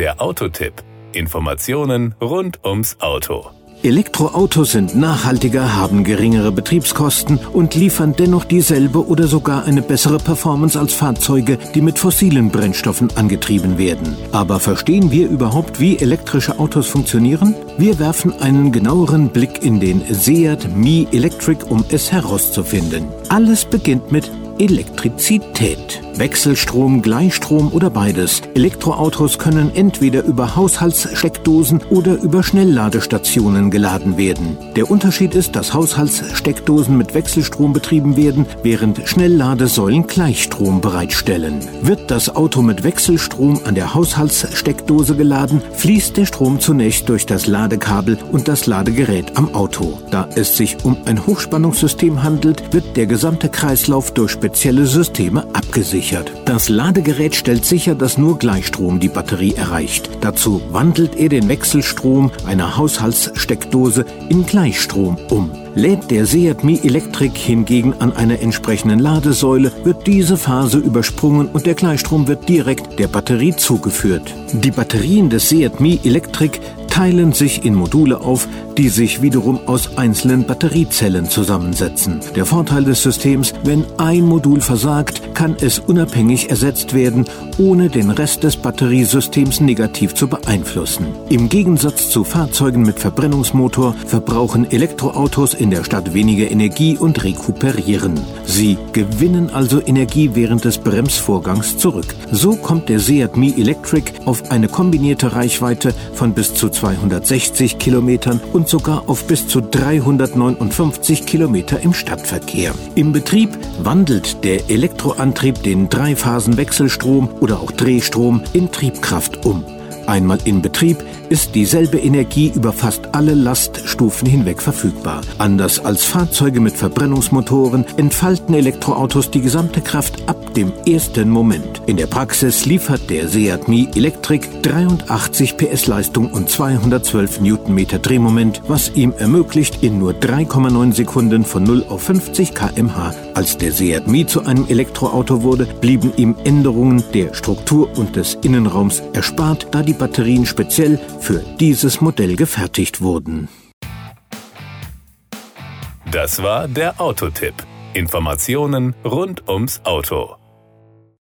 Der Autotipp. Informationen rund ums Auto. Elektroautos sind nachhaltiger, haben geringere Betriebskosten und liefern dennoch dieselbe oder sogar eine bessere Performance als Fahrzeuge, die mit fossilen Brennstoffen angetrieben werden. Aber verstehen wir überhaupt, wie elektrische Autos funktionieren? Wir werfen einen genaueren Blick in den Seat Mi Electric, um es herauszufinden. Alles beginnt mit Elektrizität. Wechselstrom, Gleichstrom oder beides. Elektroautos können entweder über Haushaltssteckdosen oder über Schnellladestationen geladen werden. Der Unterschied ist, dass Haushaltssteckdosen mit Wechselstrom betrieben werden, während Schnellladesäulen Gleichstrom bereitstellen. Wird das Auto mit Wechselstrom an der Haushaltssteckdose geladen, fließt der Strom zunächst durch das Ladekabel und das Ladegerät am Auto. Da es sich um ein Hochspannungssystem handelt, wird der gesamte Kreislauf durch spezielle Systeme abgesichert. Das Ladegerät stellt sicher, dass nur Gleichstrom die Batterie erreicht. Dazu wandelt er den Wechselstrom einer Haushaltssteckdose in Gleichstrom um. Lädt der Seat Mi Electric hingegen an einer entsprechenden Ladesäule, wird diese Phase übersprungen und der Gleichstrom wird direkt der Batterie zugeführt. Die Batterien des Seat Mi Electric teilen sich in Module auf, die sich wiederum aus einzelnen Batteriezellen zusammensetzen. Der Vorteil des Systems, wenn ein Modul versagt, kann es unabhängig ersetzt werden, ohne den Rest des Batteriesystems negativ zu beeinflussen. Im Gegensatz zu Fahrzeugen mit Verbrennungsmotor verbrauchen Elektroautos in der Stadt weniger Energie und rekuperieren. Sie gewinnen also Energie während des Bremsvorgangs zurück. So kommt der Seat Mi Electric auf eine kombinierte Reichweite von bis zu 260 Kilometern und sogar auf bis zu 359 Kilometer im Stadtverkehr. Im Betrieb wandelt der Elektroantrieb den Dreiphasenwechselstrom oder auch Drehstrom in Triebkraft um. Einmal in Betrieb ist dieselbe Energie über fast alle Laststufen hinweg verfügbar. Anders als Fahrzeuge mit Verbrennungsmotoren entfalten Elektroautos die gesamte Kraft ab dem ersten Moment. In der Praxis liefert der Seat Mi Electric 83 PS Leistung und 212 Newtonmeter Drehmoment, was ihm ermöglicht, in nur 3,9 Sekunden von 0 auf 50 kmh. Als der Seat Mi zu einem Elektroauto wurde, blieben ihm Änderungen der Struktur und des Innenraums erspart, da die Batterien speziell für dieses Modell gefertigt wurden. Das war der Autotipp. Informationen rund ums Auto.